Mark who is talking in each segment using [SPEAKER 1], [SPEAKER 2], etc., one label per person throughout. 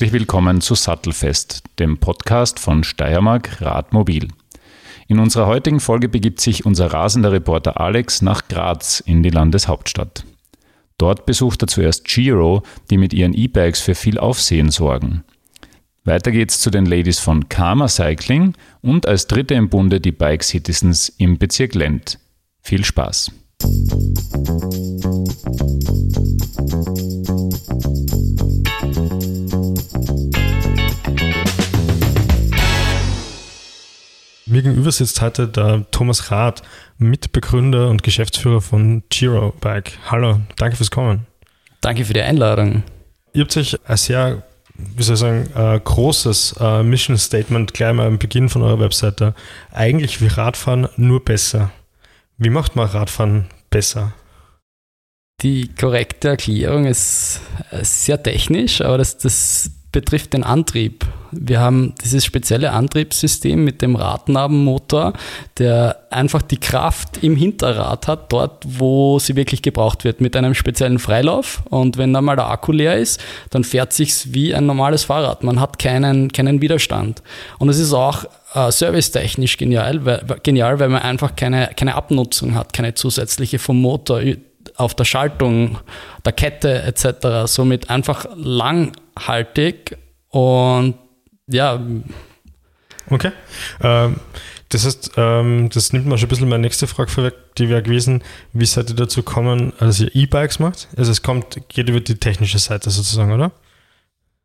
[SPEAKER 1] Herzlich willkommen zu Sattelfest, dem Podcast von Steiermark Radmobil. In unserer heutigen Folge begibt sich unser rasender Reporter Alex nach Graz in die Landeshauptstadt. Dort besucht er zuerst Giro, die mit ihren E-Bikes für viel Aufsehen sorgen. Weiter geht's zu den Ladies von Karma Cycling und als dritte im Bunde die Bike Citizens im Bezirk Lent. Viel Spaß!
[SPEAKER 2] Mir gegenüber sitzt heute der Thomas Rath, Mitbegründer und Geschäftsführer von Giro Bike. Hallo, danke fürs Kommen.
[SPEAKER 3] Danke für die Einladung.
[SPEAKER 2] Ihr habt euch ein sehr, wie soll ich sagen, äh, großes äh, Mission Statement gleich mal am Beginn von eurer Webseite. Eigentlich wie Radfahren, nur besser. Wie macht man Radfahren besser?
[SPEAKER 3] Die korrekte Erklärung ist äh, sehr technisch, aber das, das betrifft den Antrieb. Wir haben dieses spezielle Antriebssystem mit dem Radnabenmotor, der einfach die Kraft im Hinterrad hat, dort, wo sie wirklich gebraucht wird, mit einem speziellen Freilauf. Und wenn dann mal der Akku leer ist, dann fährt sich's wie ein normales Fahrrad. Man hat keinen, keinen Widerstand. Und es ist auch äh, servicetechnisch genial, weil, genial, weil man einfach keine, keine Abnutzung hat, keine zusätzliche vom Motor auf der Schaltung, der Kette etc. Somit einfach langhaltig und ja.
[SPEAKER 2] Okay. Ähm, das heißt, ähm, das nimmt mir schon ein bisschen meine nächste Frage vorweg, die wäre gewesen, wie seid ihr dazu gekommen, dass ihr E-Bikes macht? Also es kommt, geht über die technische Seite sozusagen, oder?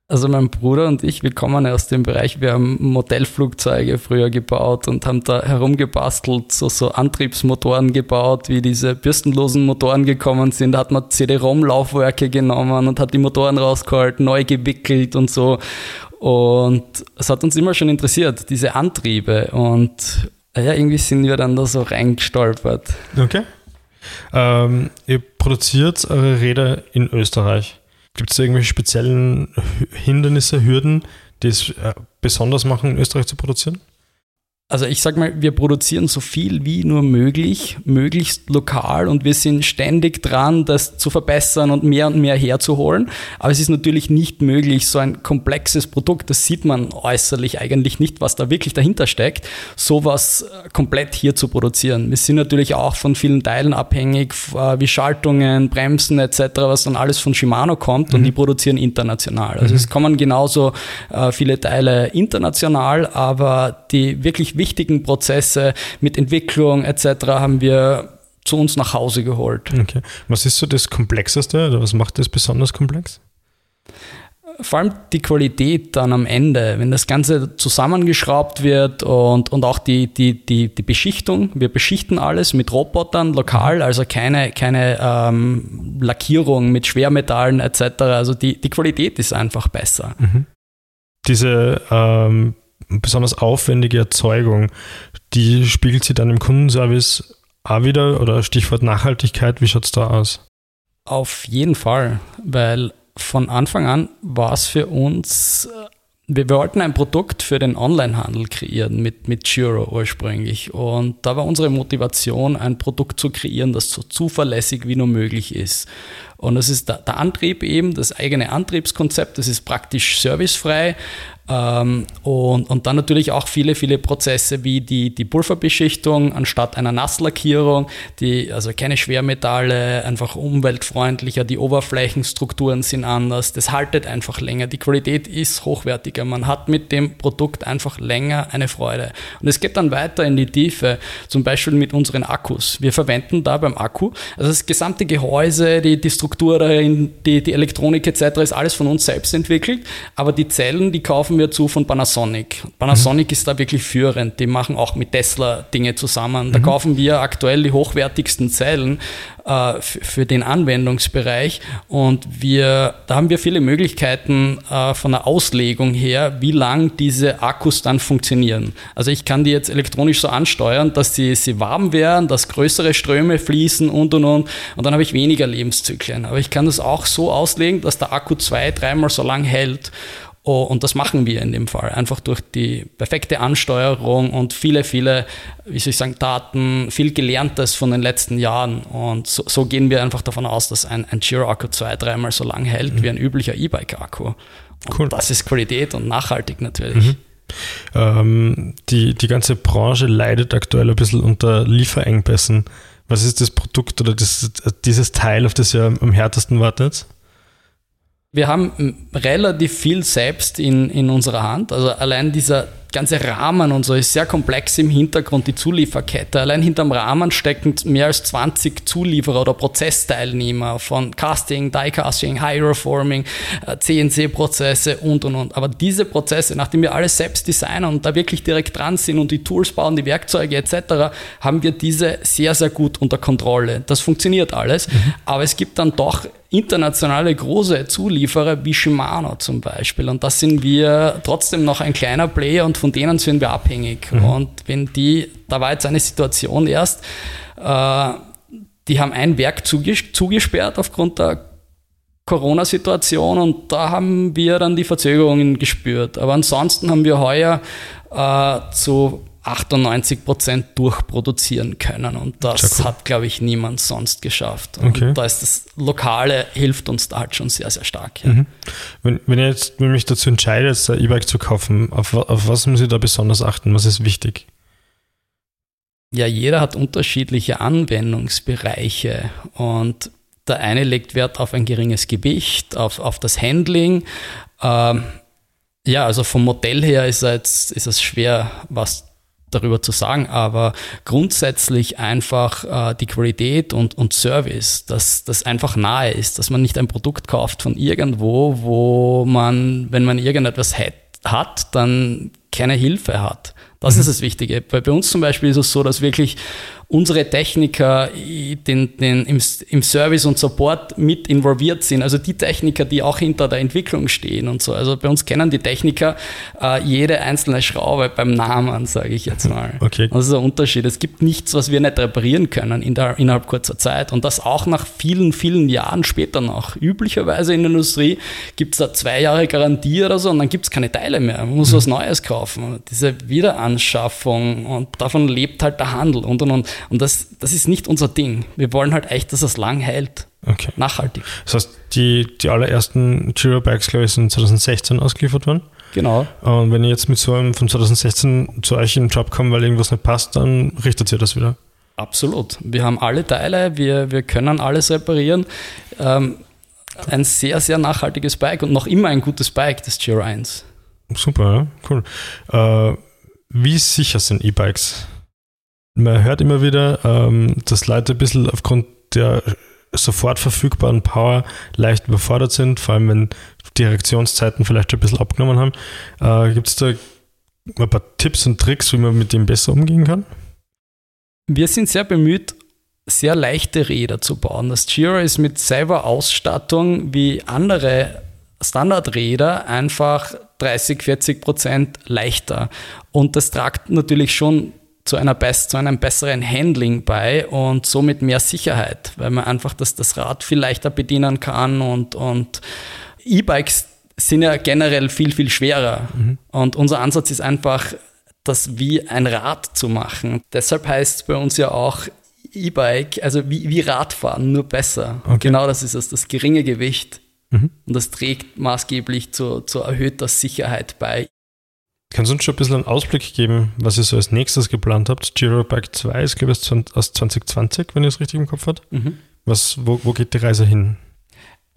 [SPEAKER 3] Also mein Bruder und ich, wir kommen aus dem Bereich, wir haben Modellflugzeuge früher gebaut und haben da herumgebastelt, so, so Antriebsmotoren gebaut, wie diese bürstenlosen Motoren gekommen sind. Da hat man CD-ROM-Laufwerke genommen und hat die Motoren rausgehalten, neu gewickelt und so. Und es hat uns immer schon interessiert, diese Antriebe. Und ja, irgendwie sind wir dann da so reingestolpert.
[SPEAKER 2] Okay. Ähm, ihr produziert eure Räder in Österreich. Gibt es da irgendwelche speziellen Hindernisse, Hürden, die es äh, besonders machen, in Österreich zu produzieren?
[SPEAKER 3] Also ich sag mal, wir produzieren so viel wie nur möglich, möglichst lokal und wir sind ständig dran, das zu verbessern und mehr und mehr herzuholen. Aber es ist natürlich nicht möglich, so ein komplexes Produkt, das sieht man äußerlich eigentlich nicht, was da wirklich dahinter steckt, sowas äh, komplett hier zu produzieren. Wir sind natürlich auch von vielen Teilen abhängig, äh, wie Schaltungen, Bremsen etc., was dann alles von Shimano kommt mhm. und die produzieren international. Also mhm. es kommen genauso äh, viele Teile international, aber die wirklich wichtigen Prozesse mit Entwicklung etc. haben wir zu uns nach Hause geholt.
[SPEAKER 2] Okay. Was ist so das Komplexeste oder was macht das besonders komplex?
[SPEAKER 3] Vor allem die Qualität dann am Ende, wenn das Ganze zusammengeschraubt wird und, und auch die, die, die, die Beschichtung. Wir beschichten alles mit Robotern lokal, also keine, keine ähm, Lackierung mit Schwermetallen etc. Also die, die Qualität ist einfach besser. Mhm.
[SPEAKER 2] Diese ähm, besonders aufwendige Erzeugung, die spiegelt sich dann im Kundenservice auch wieder oder Stichwort Nachhaltigkeit, wie schaut es da aus?
[SPEAKER 3] Auf jeden Fall, weil von Anfang an war es für uns, äh, wir wollten ein Produkt für den Onlinehandel kreieren mit, mit Giro ursprünglich. Und da war unsere Motivation, ein Produkt zu kreieren, das so zuverlässig wie nur möglich ist. Und das ist der, der Antrieb eben, das eigene Antriebskonzept, das ist praktisch servicefrei. Ähm, und, und dann natürlich auch viele, viele Prozesse wie die, die Pulverbeschichtung anstatt einer Nasslackierung, die, also keine Schwermetalle, einfach umweltfreundlicher, die Oberflächenstrukturen sind anders, das haltet einfach länger, die Qualität ist hochwertiger, man hat mit dem Produkt einfach länger eine Freude. Und es geht dann weiter in die Tiefe, zum Beispiel mit unseren Akkus. Wir verwenden da beim Akku, also das gesamte Gehäuse, die, die Struktur darin, die, die Elektronik etc. ist alles von uns selbst entwickelt, aber die Zellen, die kaufen kaufen wir zu von Panasonic. Panasonic mhm. ist da wirklich führend. Die machen auch mit Tesla Dinge zusammen. Da mhm. kaufen wir aktuell die hochwertigsten Zellen äh, für den Anwendungsbereich und wir, da haben wir viele Möglichkeiten äh, von der Auslegung her, wie lang diese Akkus dann funktionieren. Also ich kann die jetzt elektronisch so ansteuern, dass sie, sie warm werden, dass größere Ströme fließen und und und und dann habe ich weniger Lebenszyklen. Aber ich kann das auch so auslegen, dass der Akku zwei, dreimal so lang hält Oh, und das machen wir in dem Fall. Einfach durch die perfekte Ansteuerung und viele, viele, wie soll ich sagen, Daten, viel Gelerntes von den letzten Jahren. Und so, so gehen wir einfach davon aus, dass ein, ein Giro-Akku zwei, dreimal so lang hält mhm. wie ein üblicher E-Bike-Akku. Cool. Und das ist Qualität und nachhaltig natürlich. Mhm.
[SPEAKER 2] Ähm, die, die ganze Branche leidet aktuell ein bisschen unter Lieferengpässen. Was ist das Produkt oder das, dieses Teil, auf das ihr am härtesten wartet?
[SPEAKER 3] Wir haben relativ viel selbst in, in unserer Hand. Also allein dieser ganze Rahmen und so ist sehr komplex im Hintergrund, die Zulieferkette. Allein hinterm Rahmen stecken mehr als 20 Zulieferer oder Prozessteilnehmer von Casting, Die-Casting, Hydroforming, CNC-Prozesse und und und. Aber diese Prozesse, nachdem wir alles selbst designen und da wirklich direkt dran sind und die Tools bauen, die Werkzeuge etc., haben wir diese sehr, sehr gut unter Kontrolle. Das funktioniert alles. Mhm. Aber es gibt dann doch internationale große Zulieferer wie Shimano zum Beispiel. Und da sind wir trotzdem noch ein kleiner Player und von denen sind wir abhängig. Mhm. Und wenn die, da war jetzt eine Situation erst, äh, die haben ein Werk zugesperrt aufgrund der Corona-Situation und da haben wir dann die Verzögerungen gespürt. Aber ansonsten haben wir heuer äh, zu 98 Prozent durchproduzieren können. Und das cool. hat, glaube ich, niemand sonst geschafft. Und okay. da ist das Lokale, hilft uns da halt schon sehr, sehr stark. Ja. Mhm.
[SPEAKER 2] Wenn, wenn ihr jetzt wenn mich dazu entscheidet, ein E-Bike zu kaufen, auf, auf was muss ich da besonders achten? Was ist wichtig?
[SPEAKER 3] Ja, jeder hat unterschiedliche Anwendungsbereiche und der eine legt Wert auf ein geringes Gewicht, auf, auf das Handling. Ähm, ja, also vom Modell her ist es, ist es schwer, was darüber zu sagen, aber grundsätzlich einfach äh, die Qualität und, und Service, dass das einfach nahe ist, dass man nicht ein Produkt kauft von irgendwo, wo man, wenn man irgendetwas hat, hat dann keine Hilfe hat. Das mhm. ist das Wichtige. Weil bei uns zum Beispiel ist es so, dass wirklich unsere Techniker den, den, im, im Service und Support mit involviert sind. Also die Techniker, die auch hinter der Entwicklung stehen und so. Also bei uns kennen die Techniker äh, jede einzelne Schraube beim Namen, sage ich jetzt mal. Okay. Das ist ein Unterschied. Es gibt nichts, was wir nicht reparieren können in der, innerhalb kurzer Zeit. Und das auch nach vielen, vielen Jahren später noch. Üblicherweise in der Industrie gibt es da zwei Jahre Garantie oder so und dann gibt es keine Teile mehr. Man muss mhm. was Neues kaufen. Diese Wiederanschaffung und davon lebt halt der Handel und und und. Und das, das ist nicht unser Ding. Wir wollen halt echt, dass es lang hält. Okay. Nachhaltig.
[SPEAKER 2] Das heißt, die, die allerersten Giro Bikes, glaube ich, sind 2016 ausgeliefert worden.
[SPEAKER 3] Genau.
[SPEAKER 2] Und wenn ihr jetzt mit so einem von 2016 zu euch in den Job kommt, weil irgendwas nicht passt, dann richtet ihr das wieder.
[SPEAKER 3] Absolut. Wir haben alle Teile, wir, wir können alles reparieren. Ähm, ein sehr, sehr nachhaltiges Bike und noch immer ein gutes Bike, das Giro 1.
[SPEAKER 2] Super, ja, cool. Äh, wie sicher sind E-Bikes? Man hört immer wieder, ähm, dass Leute ein bisschen aufgrund der sofort verfügbaren Power leicht überfordert sind, vor allem wenn die Reaktionszeiten vielleicht ein bisschen abgenommen haben. Äh, Gibt es da ein paar Tipps und Tricks, wie man mit dem besser umgehen kann?
[SPEAKER 3] Wir sind sehr bemüht, sehr leichte Räder zu bauen. Das Giro ist mit selber Ausstattung wie andere Standardräder einfach 30, 40 Prozent leichter. Und das tragt natürlich schon zu, einer zu einem besseren Handling bei und somit mehr Sicherheit, weil man einfach das, das Rad viel leichter bedienen kann und, und E-Bikes sind ja generell viel, viel schwerer. Mhm. Und unser Ansatz ist einfach, das wie ein Rad zu machen. Deshalb heißt es bei uns ja auch E-Bike, also wie, wie Radfahren, nur besser. Okay. Genau das ist es, das geringe Gewicht. Mhm. Und das trägt maßgeblich zu, zu erhöhter Sicherheit bei.
[SPEAKER 2] Kannst du uns schon ein bisschen einen Ausblick geben, was ihr so als nächstes geplant habt? Giro Bike 2 ist, glaube ich, aus 2020, wenn ihr es richtig im Kopf habt. Mhm. Was, wo, wo geht die Reise hin?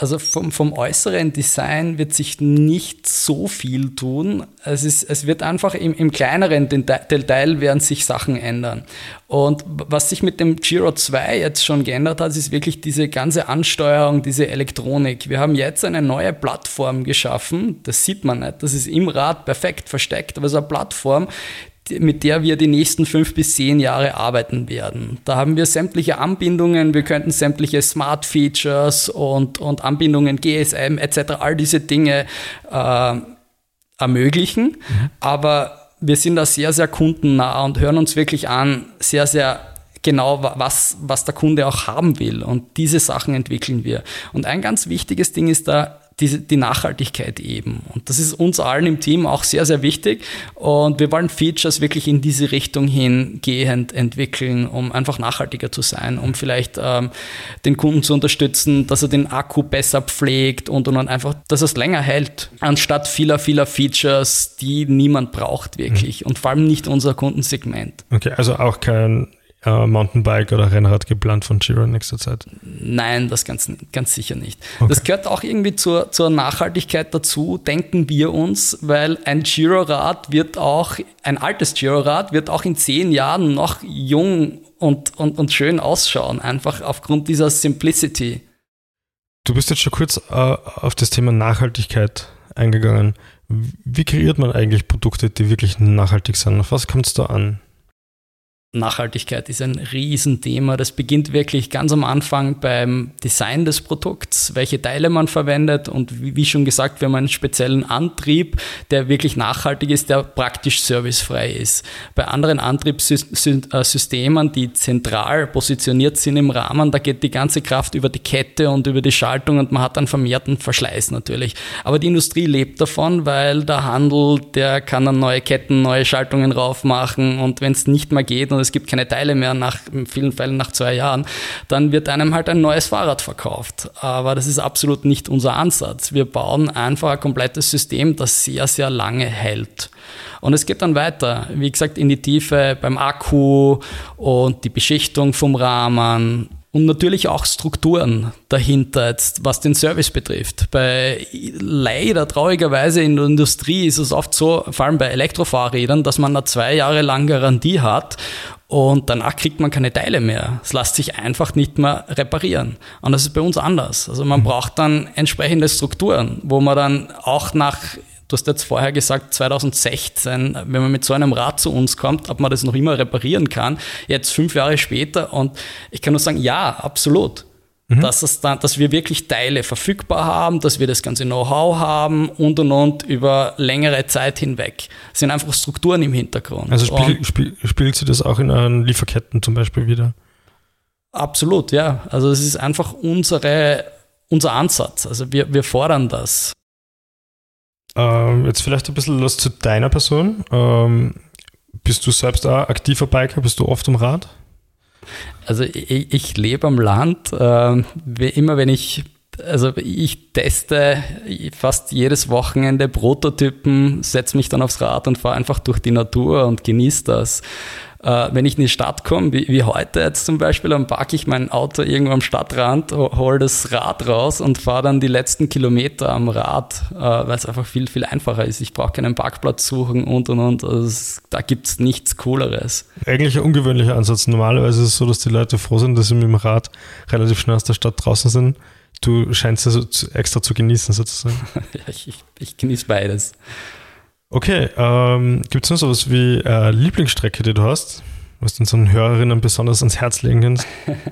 [SPEAKER 3] Also vom, vom äußeren Design wird sich nicht so viel tun. Es, ist, es wird einfach im, im kleineren Detail werden sich Sachen ändern. Und was sich mit dem Giro 2 jetzt schon geändert hat, ist wirklich diese ganze Ansteuerung, diese Elektronik. Wir haben jetzt eine neue Plattform geschaffen. Das sieht man nicht. Das ist im Rad perfekt versteckt. Aber so eine Plattform, mit der wir die nächsten fünf bis zehn Jahre arbeiten werden. Da haben wir sämtliche Anbindungen, wir könnten sämtliche Smart Features und, und Anbindungen, GSM etc., all diese Dinge äh, ermöglichen. Mhm. Aber wir sind da sehr, sehr kundennah und hören uns wirklich an, sehr, sehr genau, was, was der Kunde auch haben will. Und diese Sachen entwickeln wir. Und ein ganz wichtiges Ding ist da die, die Nachhaltigkeit eben. Und das ist uns allen im Team auch sehr, sehr wichtig. Und wir wollen Features wirklich in diese Richtung hingehend entwickeln, um einfach nachhaltiger zu sein, um vielleicht ähm, den Kunden zu unterstützen, dass er den Akku besser pflegt und, und, und einfach, dass es länger hält, anstatt vieler, vieler Features, die niemand braucht wirklich. Mhm. Und vor allem nicht unser Kundensegment.
[SPEAKER 2] Okay, also auch kein äh, Mountainbike oder Rennrad geplant von Giro in nächster Zeit?
[SPEAKER 3] Nein, das ganz, ganz sicher nicht. Okay. Das gehört auch irgendwie zur, zur Nachhaltigkeit dazu, denken wir uns, weil ein Giro-Rad wird auch, ein altes Giro-Rad wird auch in zehn Jahren noch jung und, und, und schön ausschauen, einfach aufgrund dieser Simplicity.
[SPEAKER 2] Du bist jetzt schon kurz äh, auf das Thema Nachhaltigkeit eingegangen. Wie kreiert man eigentlich Produkte, die wirklich nachhaltig sind? Auf was kommt es da an?
[SPEAKER 3] Nachhaltigkeit ist ein Riesenthema. Das beginnt wirklich ganz am Anfang beim Design des Produkts, welche Teile man verwendet und wie schon gesagt, wir haben einen speziellen Antrieb, der wirklich nachhaltig ist, der praktisch servicefrei ist. Bei anderen Antriebssystemen, die zentral positioniert sind im Rahmen, da geht die ganze Kraft über die Kette und über die Schaltung und man hat einen vermehrten Verschleiß natürlich. Aber die Industrie lebt davon, weil der Handel, der kann dann neue Ketten, neue Schaltungen raufmachen und wenn es nicht mehr geht und es gibt keine Teile mehr nach, in vielen Fällen nach zwei Jahren, dann wird einem halt ein neues Fahrrad verkauft. Aber das ist absolut nicht unser Ansatz. Wir bauen einfach ein komplettes System, das sehr, sehr lange hält. Und es geht dann weiter, wie gesagt, in die Tiefe beim Akku und die Beschichtung vom Rahmen, und natürlich auch Strukturen dahinter, jetzt, was den Service betrifft. Bei leider traurigerweise in der Industrie ist es oft so, vor allem bei Elektrofahrrädern, dass man eine zwei Jahre lang Garantie hat und danach kriegt man keine Teile mehr. Es lässt sich einfach nicht mehr reparieren. Und das ist bei uns anders. Also man mhm. braucht dann entsprechende Strukturen, wo man dann auch nach Du hast jetzt vorher gesagt, 2016, wenn man mit so einem Rad zu uns kommt, ob man das noch immer reparieren kann. Jetzt fünf Jahre später und ich kann nur sagen, ja, absolut. Mhm. Dass, es dann, dass wir wirklich Teile verfügbar haben, dass wir das ganze Know-how haben und und und über längere Zeit hinweg. Es sind einfach Strukturen im Hintergrund.
[SPEAKER 2] Also spiel, spiel, spielt sie das auch in euren Lieferketten zum Beispiel wieder?
[SPEAKER 3] Absolut, ja. Also es ist einfach unsere, unser Ansatz. Also wir, wir fordern das.
[SPEAKER 2] Ähm, jetzt vielleicht ein bisschen was zu deiner Person. Ähm, bist du selbst ein aktiver Biker? Bist du oft am Rad?
[SPEAKER 3] Also ich, ich lebe am Land. Äh, immer wenn ich also ich teste fast jedes Wochenende Prototypen, setze mich dann aufs Rad und fahre einfach durch die Natur und genieße das. Äh, wenn ich in die Stadt komme, wie, wie, heute jetzt zum Beispiel, dann parke ich mein Auto irgendwo am Stadtrand, hole das Rad raus und fahre dann die letzten Kilometer am Rad, äh, weil es einfach viel, viel einfacher ist. Ich brauche keinen Parkplatz suchen und und und. Also es, da gibt es nichts Cooleres.
[SPEAKER 2] Eigentlich ein ungewöhnlicher Ansatz. Normalerweise ist es so, dass die Leute froh sind, dass sie mit dem Rad relativ schnell aus der Stadt draußen sind. Du scheinst es extra zu genießen, sozusagen.
[SPEAKER 3] ja, ich, ich genieße beides.
[SPEAKER 2] Okay, ähm, gibt es noch sowas wie äh, Lieblingsstrecke, die du hast, was du unseren Hörerinnen besonders ans Herz legen kannst?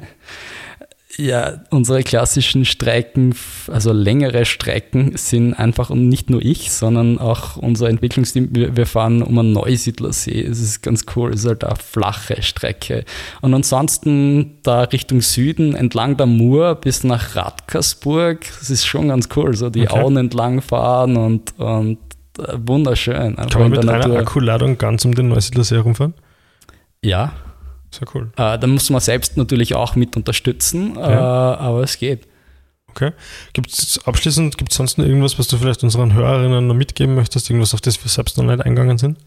[SPEAKER 3] Ja, unsere klassischen Strecken, also längere Strecken, sind einfach und nicht nur ich, sondern auch unser Entwicklungsteam. Wir, wir fahren um einen Neusiedlersee. Es ist ganz cool. Es ist halt eine flache Strecke. Und ansonsten da Richtung Süden, entlang der Mur bis nach Radkersburg. Das ist schon ganz cool. So die okay. Auen entlang fahren und, und wunderschön.
[SPEAKER 2] Kann man mit einer Akkuladung ganz um den Neusiedlersee herumfahren?
[SPEAKER 3] Ja.
[SPEAKER 2] Sehr cool.
[SPEAKER 3] Äh, da muss man selbst natürlich auch mit unterstützen, ja. äh, aber es geht.
[SPEAKER 2] Okay. Gibt's abschließend, gibt es sonst noch irgendwas, was du vielleicht unseren Hörerinnen noch mitgeben möchtest? Irgendwas, auf das wir selbst noch nicht eingegangen sind?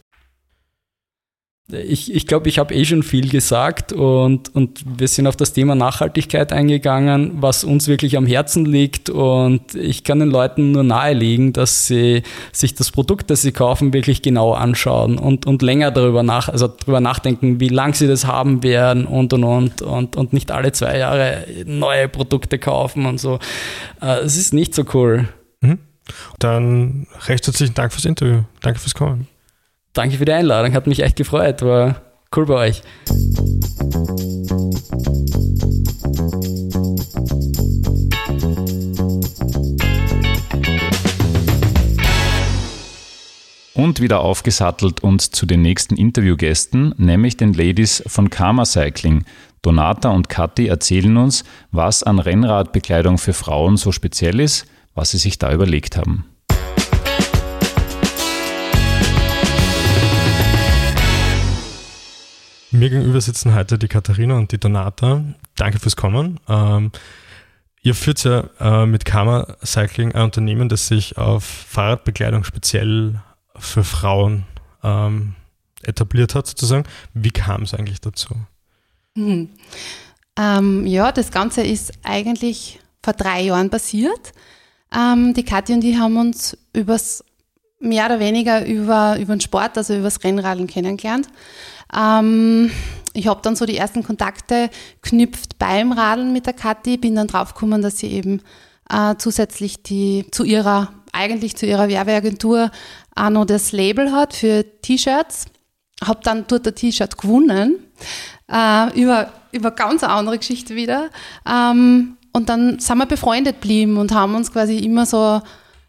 [SPEAKER 3] Ich, ich glaube, ich habe eh schon viel gesagt und, und wir sind auf das Thema Nachhaltigkeit eingegangen, was uns wirklich am Herzen liegt. Und ich kann den Leuten nur nahelegen, dass sie sich das Produkt, das sie kaufen, wirklich genau anschauen und, und länger darüber nach, also darüber nachdenken, wie lang sie das haben werden und und und und, und nicht alle zwei Jahre neue Produkte kaufen und so. Äh, es ist nicht so cool.
[SPEAKER 2] Mhm. Dann recht herzlichen Dank fürs Interview. Danke fürs Kommen.
[SPEAKER 3] Danke für die Einladung, hat mich echt gefreut, war cool bei euch.
[SPEAKER 1] Und wieder aufgesattelt uns zu den nächsten Interviewgästen, nämlich den Ladies von Karma Cycling. Donata und Kathi erzählen uns, was an Rennradbekleidung für Frauen so speziell ist, was sie sich da überlegt haben.
[SPEAKER 2] Mir gegenüber sitzen heute die Katharina und die Donata. Danke fürs Kommen. Ähm, ihr führt ja äh, mit Karma Cycling ein Unternehmen, das sich auf Fahrradbekleidung speziell für Frauen ähm, etabliert hat, sozusagen. Wie kam es eigentlich dazu?
[SPEAKER 4] Hm. Ähm, ja, das Ganze ist eigentlich vor drei Jahren passiert. Ähm, die Kathi und ich haben uns übers mehr oder weniger über, über den Sport, also über das Rennradeln kennengelernt. Ähm, ich habe dann so die ersten Kontakte knüpft beim Radeln mit der Kathi, bin dann draufgekommen, dass sie eben äh, zusätzlich die zu ihrer, eigentlich zu ihrer Werbeagentur auch noch das Label hat für T-Shirts. Habe dann dort ein T-Shirt gewonnen, äh, über, über ganz eine andere Geschichte wieder. Ähm, und dann sind wir befreundet geblieben und haben uns quasi immer so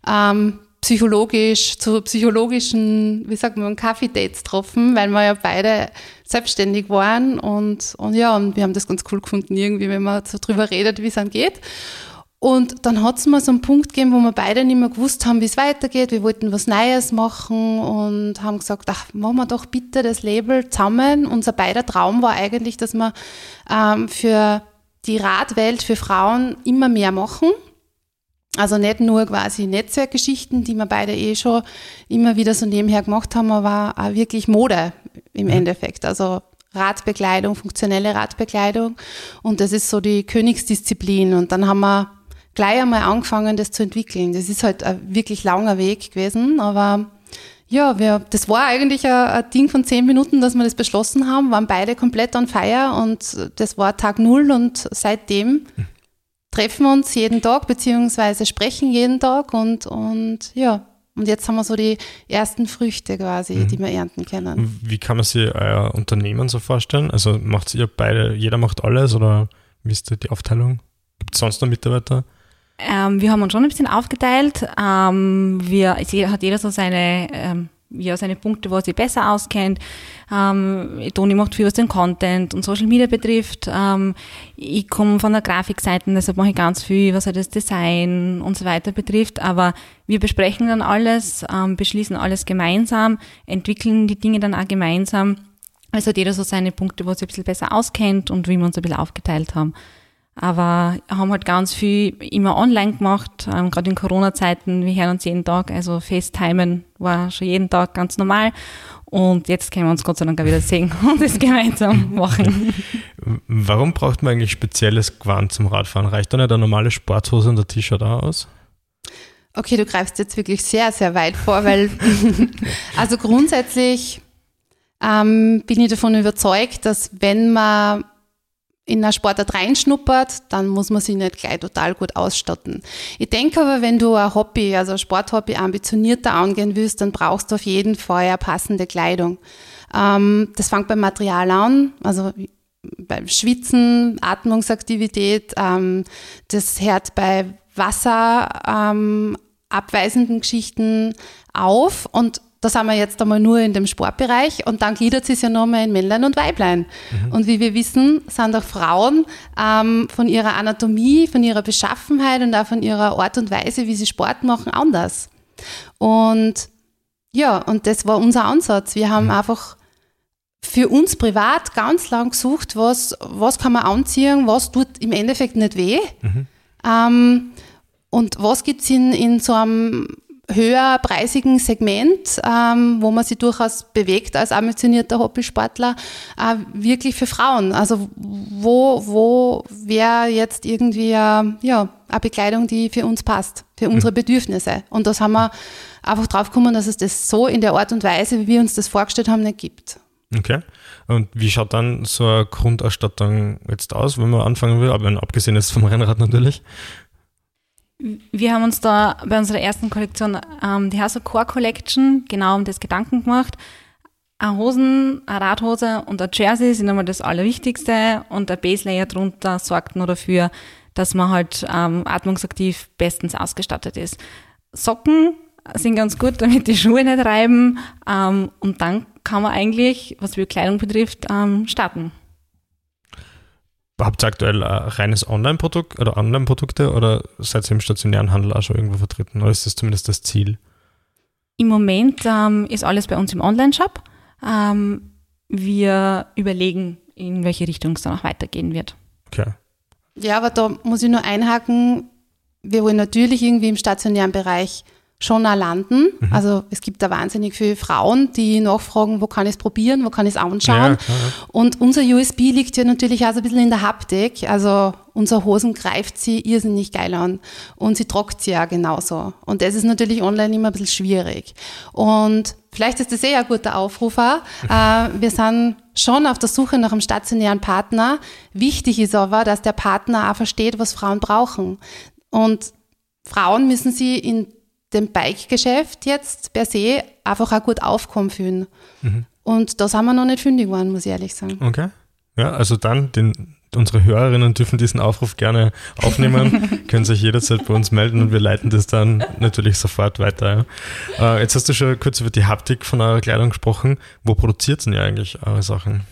[SPEAKER 4] ähm, psychologisch, zu psychologischen, wie sagt man, Kaffee-Dates getroffen, weil wir ja beide selbstständig waren und, und ja, und wir haben das ganz cool gefunden, irgendwie, wenn man so drüber redet, wie es dann geht. Und dann hat es mal so einen Punkt gegeben, wo wir beide nicht mehr gewusst haben, wie es weitergeht. Wir wollten was Neues machen und haben gesagt, ach, machen wir doch bitte das Label zusammen. Unser beider Traum war eigentlich, dass wir ähm, für die Radwelt für Frauen immer mehr machen. Also nicht nur quasi Netzwerkgeschichten, die wir beide eh schon immer wieder so nebenher gemacht haben, aber auch wirklich Mode im mhm. Endeffekt. Also Radbekleidung, funktionelle Radbekleidung. Und das ist so die Königsdisziplin. Und dann haben wir gleich einmal angefangen, das zu entwickeln. Das ist halt ein wirklich langer Weg gewesen, aber ja, wir, das war eigentlich ein, ein, Ding von zehn Minuten, dass wir das beschlossen haben, waren beide komplett on fire und das war Tag Null und seitdem mhm treffen uns jeden Tag, beziehungsweise sprechen jeden Tag und, und ja, und jetzt haben wir so die ersten Früchte quasi, mhm. die wir ernten können.
[SPEAKER 2] Wie kann man sich euer Unternehmen so vorstellen? Also macht ihr beide, jeder macht alles oder wie ist die Aufteilung? Gibt es sonst noch Mitarbeiter?
[SPEAKER 5] Ähm, wir haben uns schon ein bisschen aufgeteilt. Ähm, wir, hat jeder so seine ähm, ja, seine Punkte, wo er sich besser auskennt. Ähm, Toni macht viel, was den Content und Social Media betrifft. Ähm, ich komme von der Grafikseite, deshalb mache ich ganz viel, was halt das Design und so weiter betrifft. Aber wir besprechen dann alles, ähm, beschließen alles gemeinsam, entwickeln die Dinge dann auch gemeinsam. Also hat jeder so seine Punkte, wo er sich ein bisschen besser auskennt und wie wir uns ein bisschen aufgeteilt haben. Aber haben halt ganz viel immer online gemacht, ähm, gerade in Corona-Zeiten. Wir hören uns jeden Tag, also FaceTimen war schon jeden Tag ganz normal. Und jetzt können wir uns Gott sei Dank auch wieder sehen und das gemeinsam machen.
[SPEAKER 2] Warum braucht man eigentlich spezielles Gewand zum Radfahren? Reicht dann nicht eine normale Sporthose und ein T-Shirt auch aus?
[SPEAKER 4] Okay, du greifst jetzt wirklich sehr, sehr weit vor, weil also grundsätzlich ähm, bin ich davon überzeugt, dass wenn man in einer Sportart reinschnuppert, dann muss man sich nicht gleich total gut ausstatten. Ich denke aber, wenn du ein Hobby, also ein Sporthobby ambitionierter angehen willst, dann brauchst du auf jeden Fall eine passende Kleidung. Ähm, das fängt beim Material an, also beim Schwitzen, Atmungsaktivität, ähm, das hört bei Wasser ähm, abweisenden Geschichten auf und da sind wir jetzt einmal nur in dem Sportbereich und dann gliedert es ja nochmal in Männlein und Weiblein. Mhm. Und wie wir wissen, sind auch Frauen ähm, von ihrer Anatomie, von ihrer Beschaffenheit und auch von ihrer Art und Weise, wie sie Sport machen, anders. Und ja, und das war unser Ansatz. Wir haben mhm. einfach für uns privat ganz lang gesucht, was, was kann man anziehen, was tut im Endeffekt nicht weh. Mhm. Ähm, und was gibt es in, in so einem höherpreisigen Segment, ähm, wo man sich durchaus bewegt als ambitionierter Hobbysportler, äh, wirklich für Frauen. Also wo, wo wäre jetzt irgendwie äh, ja, eine Bekleidung, die für uns passt, für mhm. unsere Bedürfnisse. Und das haben wir einfach drauf gekommen, dass es das so in der Art und Weise, wie wir uns das vorgestellt haben, nicht gibt.
[SPEAKER 2] Okay. Und wie schaut dann so eine Grundausstattung jetzt aus, wenn man anfangen will, aber abgesehen ist vom Rennrad natürlich?
[SPEAKER 5] Wir haben uns da bei unserer ersten Kollektion, ähm, die House Core Collection, genau um das Gedanken gemacht. Eine Hosen, eine Radhose und ein Jersey sind einmal das Allerwichtigste und der Baselayer drunter sorgt nur dafür, dass man halt ähm, atmungsaktiv bestens ausgestattet ist. Socken sind ganz gut, damit die Schuhe nicht reiben ähm, und dann kann man eigentlich, was Bekleidung betrifft, ähm, starten.
[SPEAKER 2] Habt ihr aktuell ein reines Online-Produkt oder Online-Produkte oder seid ihr im stationären Handel auch schon irgendwo vertreten? Oder ist das zumindest das Ziel?
[SPEAKER 5] Im Moment ähm, ist alles bei uns im Online-Shop. Ähm, wir überlegen, in welche Richtung es dann auch weitergehen wird.
[SPEAKER 2] Okay.
[SPEAKER 4] Ja, aber da muss ich nur einhaken. Wir wollen natürlich irgendwie im stationären Bereich schon auch landen. Mhm. Also es gibt da wahnsinnig viele Frauen, die nachfragen, wo kann ich es probieren, wo kann ich es anschauen. Ja, und unser USB liegt ja natürlich auch so ein bisschen in der Haptik. Also unsere Hosen greift sie irrsinnig geil an und sie trockt sie ja genauso. Und das ist natürlich online immer ein bisschen schwierig. Und vielleicht ist das eh ein guter Aufrufer. äh, wir sind schon auf der Suche nach einem stationären Partner. Wichtig ist aber, dass der Partner auch versteht, was Frauen brauchen. Und Frauen müssen sie in dem Bike-Geschäft jetzt per se einfach auch gut aufkommen fühlen. Mhm. Und da sind wir noch nicht fündig geworden, muss ich ehrlich sagen.
[SPEAKER 2] Okay. Ja, also dann, den, unsere Hörerinnen dürfen diesen Aufruf gerne aufnehmen, können sich jederzeit bei uns melden und wir leiten das dann natürlich sofort weiter. Ja. Äh, jetzt hast du schon kurz über die Haptik von eurer Kleidung gesprochen. Wo produziert denn ihr eigentlich eure Sachen?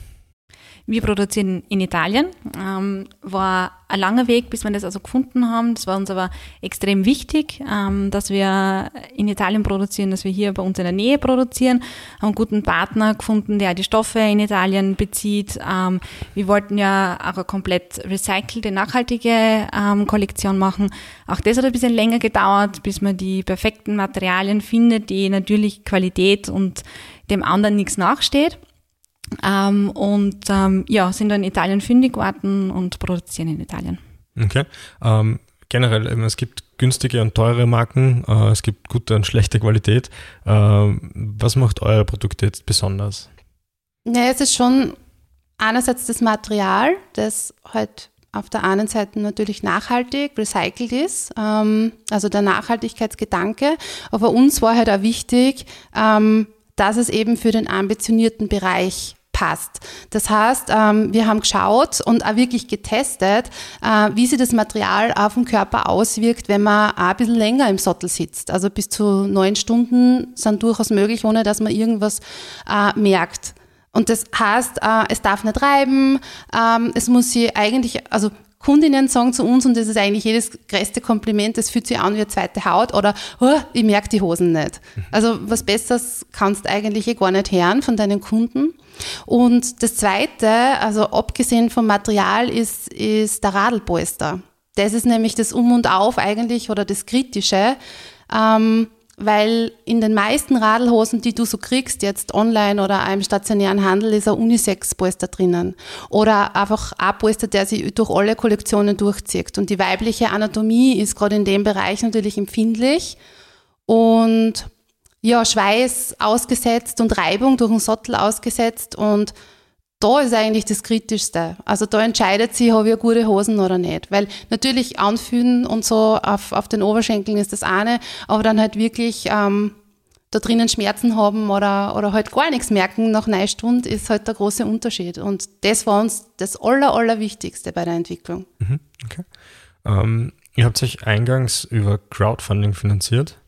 [SPEAKER 5] Wir produzieren in Italien. Ähm, war ein langer Weg, bis wir das also gefunden haben. Das war uns aber extrem wichtig, ähm, dass wir in Italien produzieren, dass wir hier bei uns in der Nähe produzieren. Haben einen guten Partner gefunden, der die Stoffe in Italien bezieht. Ähm, wir wollten ja auch eine komplett recycelte, nachhaltige ähm, Kollektion machen. Auch das hat ein bisschen länger gedauert, bis man die perfekten Materialien findet, die natürlich Qualität und dem anderen nichts nachsteht. Ähm, und ähm, ja, sind dann in Italien fündig geworden und produzieren in Italien.
[SPEAKER 2] Okay. Ähm, generell, es gibt günstige und teure Marken, äh, es gibt gute und schlechte Qualität. Ähm, was macht eure Produkte jetzt besonders?
[SPEAKER 4] Ja, es ist schon einerseits das Material, das halt auf der einen Seite natürlich nachhaltig, recycelt ist, ähm, also der Nachhaltigkeitsgedanke. Aber uns war halt auch wichtig, ähm, dass es eben für den ambitionierten Bereich passt. Das heißt, ähm, wir haben geschaut und auch wirklich getestet, äh, wie sich das Material auf den Körper auswirkt, wenn man ein bisschen länger im Sattel sitzt. Also bis zu neun Stunden sind durchaus möglich, ohne dass man irgendwas äh, merkt. Und das heißt, äh, es darf nicht reiben, ähm, es muss sie eigentlich, also Kundinnen sagen zu uns, und das ist eigentlich jedes größte Kompliment, das fühlt sich an wie eine zweite Haut oder oh, ich merke die Hosen nicht. Mhm. Also was Besseres kannst du eigentlich eh gar nicht hören von deinen Kunden. Und das Zweite, also abgesehen vom Material, ist, ist der Radlpolster. Das ist nämlich das Um und Auf eigentlich oder das Kritische. Ähm, weil in den meisten Radlhosen, die du so kriegst, jetzt online oder im stationären Handel, ist ein Unisex-Polster drinnen. Oder einfach ein Polster, der sich durch alle Kollektionen durchzieht. Und die weibliche Anatomie ist gerade in dem Bereich natürlich empfindlich. Und ja, Schweiß ausgesetzt und Reibung durch den Sattel ausgesetzt und da ist eigentlich das Kritischste. Also da entscheidet sich, habe ich gute Hosen oder nicht. Weil natürlich anfühlen und so auf, auf den Oberschenkeln ist das eine, aber dann halt wirklich ähm, da drinnen Schmerzen haben oder, oder halt gar nichts merken nach einer Stunde ist halt der große Unterschied. Und das war uns das Aller, Allerwichtigste bei der Entwicklung.
[SPEAKER 2] Mhm, okay. Ähm, ihr habt euch eingangs über Crowdfunding finanziert.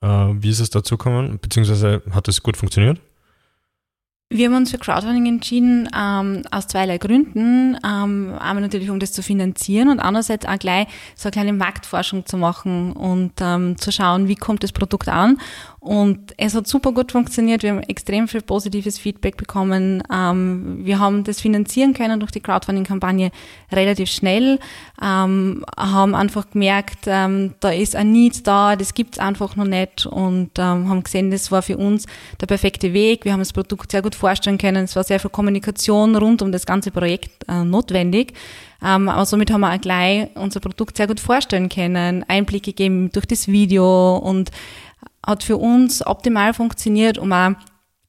[SPEAKER 2] Äh, wie ist es dazu gekommen, beziehungsweise hat es gut funktioniert?
[SPEAKER 5] Wir haben uns für Crowdfunding entschieden ähm, aus zweierlei Gründen. Ähm, einmal natürlich, um das zu finanzieren und andererseits auch gleich so eine kleine Marktforschung zu machen und ähm, zu schauen, wie kommt das Produkt an und es hat super gut funktioniert. Wir haben extrem viel positives Feedback bekommen. Ähm, wir haben das finanzieren können durch die Crowdfunding-Kampagne relativ schnell, ähm, haben einfach gemerkt, ähm, da ist ein Need da, das gibt's einfach noch nicht und haben gesehen, das war für uns der perfekte Weg. Wir haben das Produkt sehr gut vorstellen können. Es war sehr viel Kommunikation rund um das ganze Projekt äh, notwendig. Aber somit haben wir auch gleich unser Produkt sehr gut vorstellen können, Einblicke gegeben durch das Video und hat für uns optimal funktioniert, um auch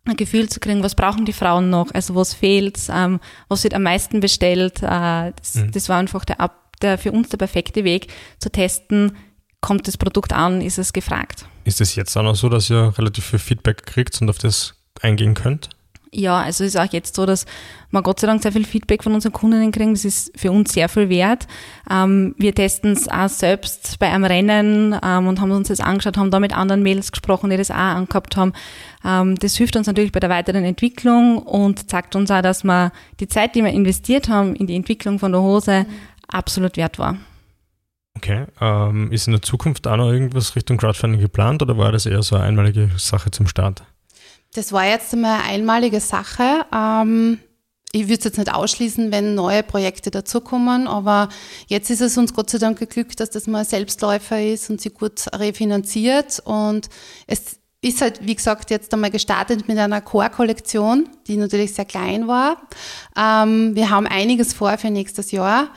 [SPEAKER 5] ein Gefühl zu kriegen, was brauchen die Frauen noch, also was fehlt, ähm, was wird am meisten bestellt. Äh, das, mhm. das, war einfach der, der, für uns der perfekte Weg zu testen, kommt das Produkt an, ist es gefragt.
[SPEAKER 2] Ist es jetzt auch noch so, dass ihr relativ viel Feedback kriegt und auf das eingehen könnt?
[SPEAKER 5] Ja, also es ist auch jetzt so, dass wir Gott sei Dank sehr viel Feedback von unseren Kundinnen kriegen. Das ist für uns sehr viel wert. Ähm, wir testen es auch selbst bei einem Rennen ähm, und haben uns das angeschaut, haben da mit anderen Mädels gesprochen, die das auch angehabt haben. Ähm, das hilft uns natürlich bei der weiteren Entwicklung und zeigt uns auch, dass wir die Zeit, die wir investiert haben in die Entwicklung von der Hose, absolut wert war.
[SPEAKER 2] Okay. Ähm, ist in der Zukunft auch noch irgendwas Richtung Crowdfunding geplant oder war das eher so eine einmalige Sache zum Start?
[SPEAKER 4] Das war jetzt eine einmalige Sache. Ähm, ich würde es jetzt nicht ausschließen, wenn neue Projekte dazukommen, aber jetzt ist es uns Gott sei Dank geglückt, dass das mal Selbstläufer ist und sie gut refinanziert und es ist halt, wie gesagt, jetzt einmal gestartet mit einer Core-Kollektion, die natürlich sehr klein war. Ähm, wir haben einiges vor für nächstes Jahr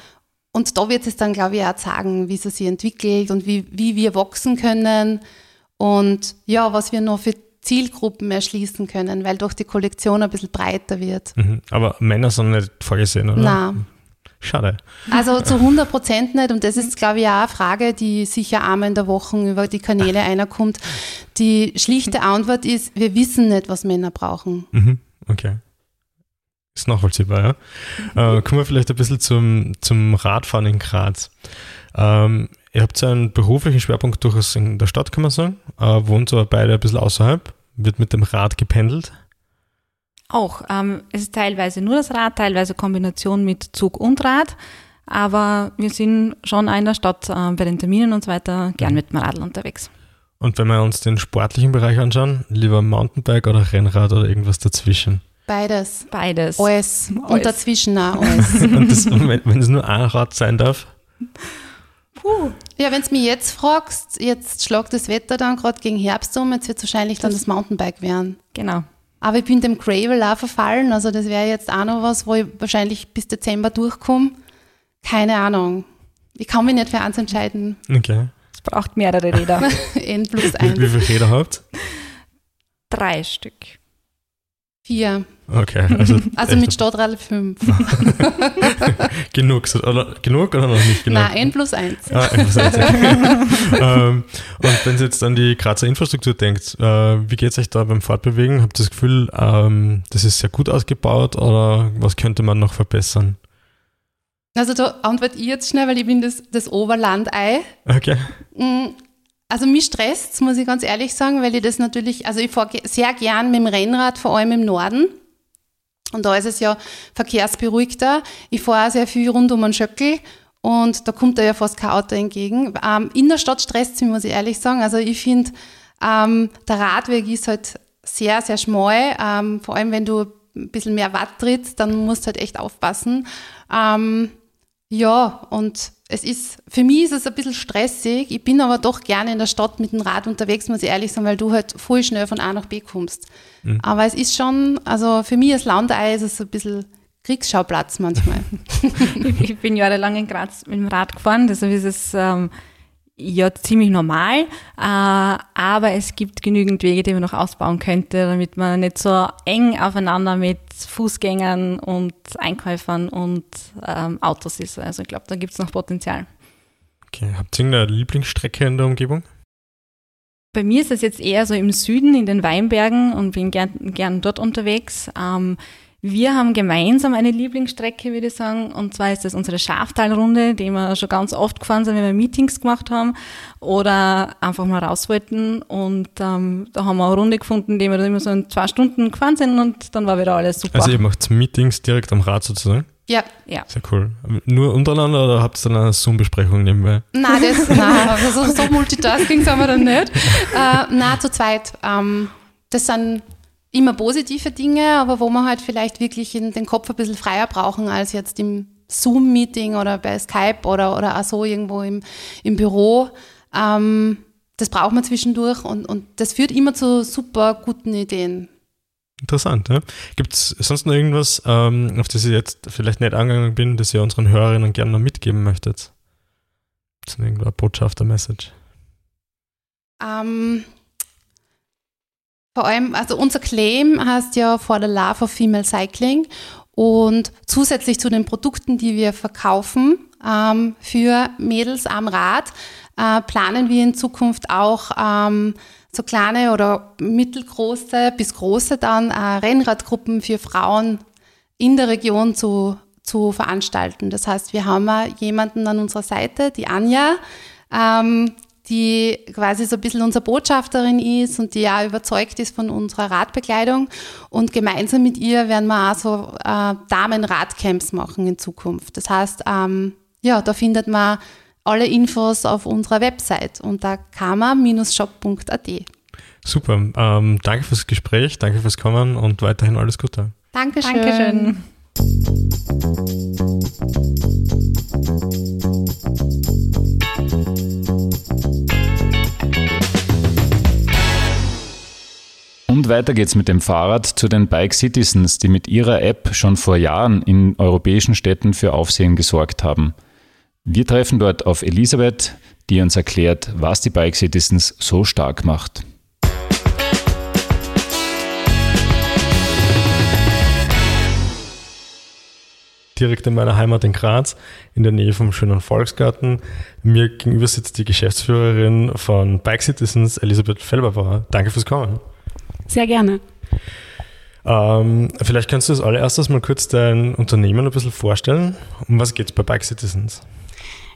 [SPEAKER 4] und da wird es dann, glaube ich, auch zeigen, wie es sich entwickelt und wie, wie wir wachsen können und ja, was wir noch für Zielgruppen erschließen können, weil durch die Kollektion ein bisschen breiter wird.
[SPEAKER 2] Mhm. Aber Männer sind nicht vorgesehen, oder?
[SPEAKER 4] Nein.
[SPEAKER 2] Schade.
[SPEAKER 4] Also zu 100 Prozent nicht. Und das ist, glaube ich, auch eine Frage, die sicher einmal in der Woche über die Kanäle einer kommt. Die schlichte Antwort ist, wir wissen nicht, was Männer brauchen.
[SPEAKER 2] Mhm. Okay. Ist nachvollziehbar, ja. Äh, kommen wir vielleicht ein bisschen zum, zum Radfahren in Graz. Ähm, ihr habt einen beruflichen Schwerpunkt durchaus in der Stadt, kann man sagen. Äh, wohnt aber beide ein bisschen außerhalb. Wird mit dem Rad gependelt.
[SPEAKER 5] Auch. Ähm, es ist teilweise nur das Rad, teilweise Kombination mit Zug und Rad. Aber wir sind schon in der Stadt äh, bei den Terminen und so weiter gern mit dem Radl unterwegs.
[SPEAKER 2] Und wenn wir uns den sportlichen Bereich anschauen, lieber Mountainbike oder Rennrad oder irgendwas dazwischen?
[SPEAKER 4] Beides.
[SPEAKER 5] Beides.
[SPEAKER 4] Alles. Und dazwischen auch alles.
[SPEAKER 2] und das, wenn, wenn es nur ein Rad sein darf?
[SPEAKER 4] Puh. Ja, wenn du mich jetzt fragst, jetzt schlagt das Wetter dann gerade gegen Herbst um, jetzt wird es wahrscheinlich dann das Mountainbike werden.
[SPEAKER 5] Genau.
[SPEAKER 4] Aber ich bin dem Gravel auch verfallen, also das wäre jetzt auch noch was, wo ich wahrscheinlich bis Dezember durchkomme. Keine Ahnung. Ich kann mich nicht für eins entscheiden.
[SPEAKER 2] Okay.
[SPEAKER 5] Es braucht mehrere Räder.
[SPEAKER 4] N plus 1.
[SPEAKER 2] Wie, wie viele Räder habt?
[SPEAKER 5] Drei Stück.
[SPEAKER 4] Vier.
[SPEAKER 2] Okay. Also,
[SPEAKER 4] also mit Stadtrad fünf.
[SPEAKER 2] genug, oder, genug oder noch nicht genug?
[SPEAKER 4] Nein, N plus eins.
[SPEAKER 2] Ah, N plus eins. ähm, und wenn Sie jetzt an die Grazer Infrastruktur denkt, äh, wie geht es euch da beim Fortbewegen? Habt ihr das Gefühl, ähm, das ist sehr gut ausgebaut oder was könnte man noch verbessern?
[SPEAKER 4] Also da antworte ich jetzt schnell, weil ich bin das, das Oberlandei.
[SPEAKER 2] Okay.
[SPEAKER 4] Mm, also mich stresst muss ich ganz ehrlich sagen, weil ich das natürlich, also ich fahre sehr gern mit dem Rennrad, vor allem im Norden. Und da ist es ja verkehrsberuhigter. Ich fahre sehr viel rund um einen Schöckel und da kommt da ja fast kein Auto entgegen. Ähm, in der Stadt stresst es mich, muss ich ehrlich sagen. Also ich finde, ähm, der Radweg ist halt sehr, sehr schmal. Ähm, vor allem, wenn du ein bisschen mehr Watt trittst, dann musst du halt echt aufpassen. Ähm, ja, und es ist, für mich ist es ein bisschen stressig. Ich bin aber doch gerne in der Stadt mit dem Rad unterwegs, muss ich ehrlich sagen, weil du halt voll schnell von A nach B kommst. Mhm. Aber es ist schon, also für mich als Landei ist es ein bisschen Kriegsschauplatz manchmal.
[SPEAKER 5] ich bin jahrelang in Graz mit dem Rad gefahren, deshalb ist es ähm, ja ziemlich normal, äh, aber es gibt genügend Wege, die man noch ausbauen könnte, damit man nicht so eng aufeinander mit Fußgängern und Einkäufern und ähm, Autos ist. Also ich glaube, da gibt es noch Potenzial.
[SPEAKER 2] Okay, habt ihr irgendeine Lieblingsstrecke in der Umgebung?
[SPEAKER 5] Bei mir ist es jetzt eher so im Süden in den Weinbergen und bin gern, gern dort unterwegs. Ähm, wir haben gemeinsam eine Lieblingsstrecke, würde ich sagen, und zwar ist das unsere Schaftalrunde, die wir schon ganz oft gefahren sind, wenn wir Meetings gemacht haben oder einfach mal raus wollten. Und ähm, da haben wir eine Runde gefunden, die wir dann immer so in zwei Stunden gefahren sind und dann war wieder alles super.
[SPEAKER 2] Also ihr macht Meetings direkt am Rad sozusagen?
[SPEAKER 4] Ja.
[SPEAKER 5] ja.
[SPEAKER 2] Sehr cool. Nur untereinander oder habt ihr dann eine Zoom-Besprechung nebenbei?
[SPEAKER 4] Nein, das, nein also so Multitasking sind wir dann nicht. Äh, nein, zu zweit. Ähm, das sind immer positive Dinge, aber wo man halt vielleicht wirklich den Kopf ein bisschen freier brauchen als jetzt im Zoom-Meeting oder bei Skype oder, oder auch so irgendwo im, im Büro. Ähm, das braucht man zwischendurch und, und das führt immer zu super guten Ideen.
[SPEAKER 2] Interessant. Ja? Gibt es sonst noch irgendwas, ähm, auf das ich jetzt vielleicht nicht angegangen bin, das ihr unseren Hörerinnen gerne noch mitgeben möchtet? Ist irgendwo eine Botschaft, eine Message?
[SPEAKER 4] Ähm, vor allem, also unser Claim heißt ja For the Love of Female Cycling und zusätzlich zu den Produkten, die wir verkaufen ähm, für Mädels am Rad, äh, planen wir in Zukunft auch ähm, so kleine oder mittelgroße bis große dann äh, Rennradgruppen für Frauen in der Region zu, zu veranstalten. Das heißt, wir haben jemanden an unserer Seite, die Anja, ähm, die quasi so ein bisschen unsere Botschafterin ist und die ja überzeugt ist von unserer Radbekleidung. Und gemeinsam mit ihr werden wir auch so äh, Damen-Radcamps machen in Zukunft. Das heißt, ähm, ja, da findet man alle Infos auf unserer Website unter kama-shop.at.
[SPEAKER 2] Super. Ähm, danke fürs Gespräch, danke fürs Kommen und weiterhin alles Gute.
[SPEAKER 4] Dankeschön.
[SPEAKER 5] Dankeschön.
[SPEAKER 1] Weiter geht's mit dem Fahrrad zu den Bike Citizens, die mit ihrer App schon vor Jahren in europäischen Städten für Aufsehen gesorgt haben. Wir treffen dort auf Elisabeth, die uns erklärt, was die Bike Citizens so stark macht.
[SPEAKER 2] direkt in meiner Heimat in Graz, in der Nähe vom schönen Volksgarten. Mir gegenüber sitzt die Geschäftsführerin von Bike Citizens, Elisabeth Felberbauer. Danke fürs Kommen.
[SPEAKER 6] Sehr gerne.
[SPEAKER 2] Ähm, vielleicht kannst du als allererstes mal kurz dein Unternehmen ein bisschen vorstellen. Um was geht es bei Bike Citizens?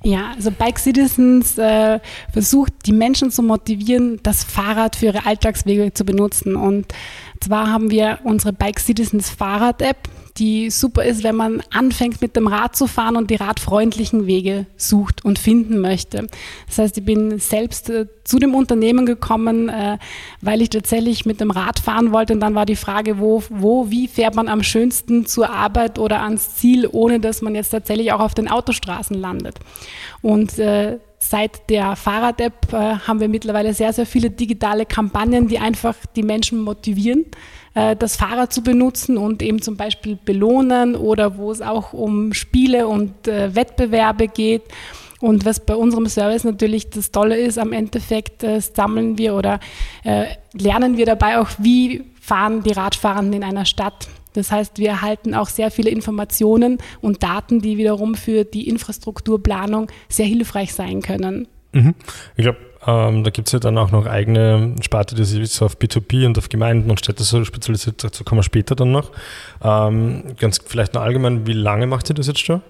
[SPEAKER 6] Ja, also Bike Citizens äh, versucht, die Menschen zu motivieren, das Fahrrad für ihre Alltagswege zu benutzen. Und zwar haben wir unsere Bike Citizens Fahrrad-App, die super ist, wenn man anfängt mit dem Rad zu fahren und die radfreundlichen Wege sucht und finden möchte. Das heißt, ich bin selbst äh, zu dem Unternehmen gekommen, äh, weil ich tatsächlich mit dem Rad fahren wollte und dann war die Frage, wo, wo, wie fährt man am schönsten zur Arbeit oder ans Ziel, ohne dass man jetzt tatsächlich auch auf den Autostraßen landet. Und äh, Seit der Fahrrad-App haben wir mittlerweile sehr, sehr viele digitale Kampagnen, die einfach die Menschen motivieren, äh, das Fahrrad zu benutzen und eben zum Beispiel belohnen oder wo es auch um Spiele und äh, Wettbewerbe geht. Und was bei unserem Service natürlich das Tolle ist, am Endeffekt äh, sammeln wir oder äh, lernen wir dabei auch, wie fahren die Radfahrenden in einer Stadt. Das heißt, wir erhalten auch sehr viele Informationen und Daten, die wiederum für die Infrastrukturplanung sehr hilfreich sein können.
[SPEAKER 2] Mhm. Ich glaube, ähm, da gibt es ja dann auch noch eigene Sparte, die sich so auf B2B und auf Gemeinden und Städte so spezialisiert. Dazu kommen wir später dann noch. Ähm, ganz vielleicht noch allgemein, wie lange macht ihr das jetzt schon?